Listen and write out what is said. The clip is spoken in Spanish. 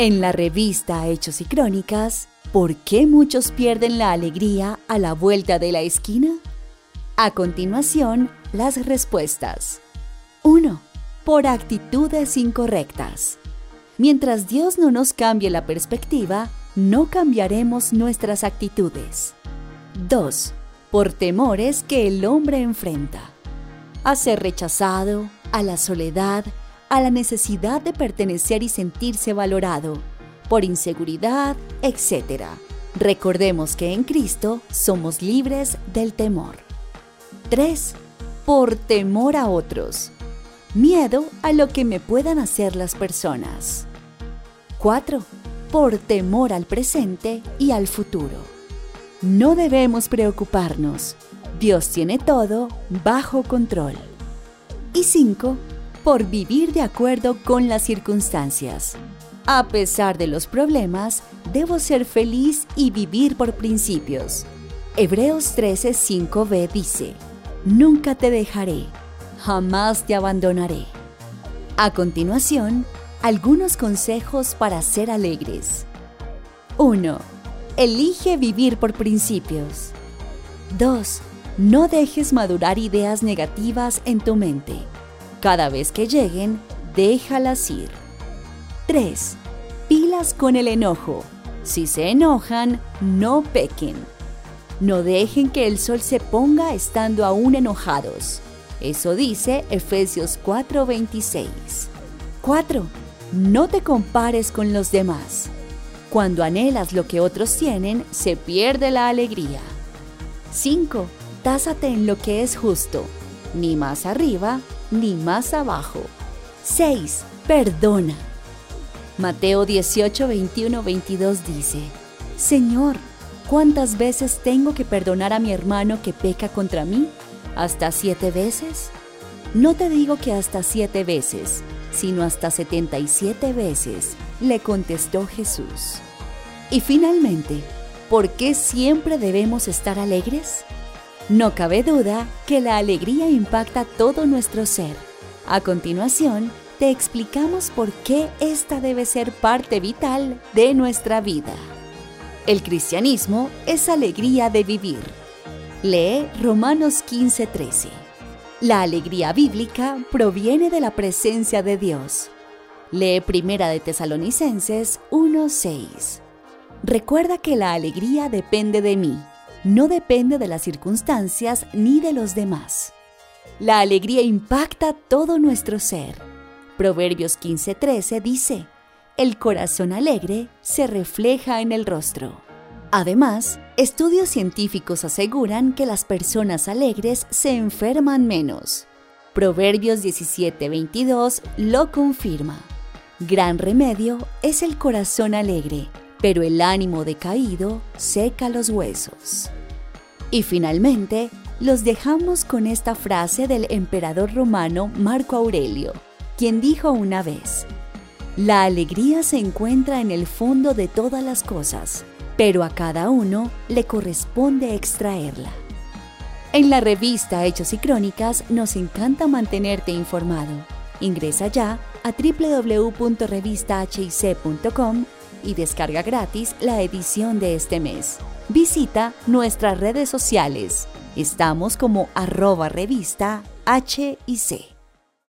En la revista Hechos y Crónicas, ¿por qué muchos pierden la alegría a la vuelta de la esquina? A continuación, las respuestas. 1. Por actitudes incorrectas. Mientras Dios no nos cambie la perspectiva, no cambiaremos nuestras actitudes. 2. Por temores que el hombre enfrenta. A ser rechazado, a la soledad, a la necesidad de pertenecer y sentirse valorado, por inseguridad, etc. Recordemos que en Cristo somos libres del temor. 3. Por temor a otros. Miedo a lo que me puedan hacer las personas. 4. Por temor al presente y al futuro. No debemos preocuparnos. Dios tiene todo bajo control. Y 5 por vivir de acuerdo con las circunstancias. A pesar de los problemas, debo ser feliz y vivir por principios. Hebreos 13:5b dice, Nunca te dejaré, jamás te abandonaré. A continuación, algunos consejos para ser alegres. 1. Elige vivir por principios. 2. No dejes madurar ideas negativas en tu mente. Cada vez que lleguen, déjalas ir. 3. Pilas con el enojo. Si se enojan, no pequen. No dejen que el sol se ponga estando aún enojados. Eso dice Efesios 4:26. 4. No te compares con los demás. Cuando anhelas lo que otros tienen, se pierde la alegría. 5. Tásate en lo que es justo, ni más arriba ni más abajo. 6. Perdona. Mateo 18, 21, 22 dice, Señor, ¿cuántas veces tengo que perdonar a mi hermano que peca contra mí? ¿Hasta siete veces? No te digo que hasta siete veces, sino hasta setenta y siete veces, le contestó Jesús. Y finalmente, ¿por qué siempre debemos estar alegres? No cabe duda que la alegría impacta todo nuestro ser. A continuación, te explicamos por qué esta debe ser parte vital de nuestra vida. El cristianismo es alegría de vivir. Lee Romanos 15:13. La alegría bíblica proviene de la presencia de Dios. Lee Primera de Tesalonicenses 1:6. Recuerda que la alegría depende de mí no depende de las circunstancias ni de los demás. La alegría impacta todo nuestro ser. Proverbios 15:13 dice, el corazón alegre se refleja en el rostro. Además, estudios científicos aseguran que las personas alegres se enferman menos. Proverbios 17:22 lo confirma. Gran remedio es el corazón alegre, pero el ánimo decaído seca los huesos. Y finalmente, los dejamos con esta frase del emperador romano Marco Aurelio, quien dijo una vez, La alegría se encuentra en el fondo de todas las cosas, pero a cada uno le corresponde extraerla. En la revista Hechos y Crónicas nos encanta mantenerte informado. Ingresa ya a www.revistahic.com y descarga gratis la edición de este mes. Visita nuestras redes sociales. Estamos como arroba revista H.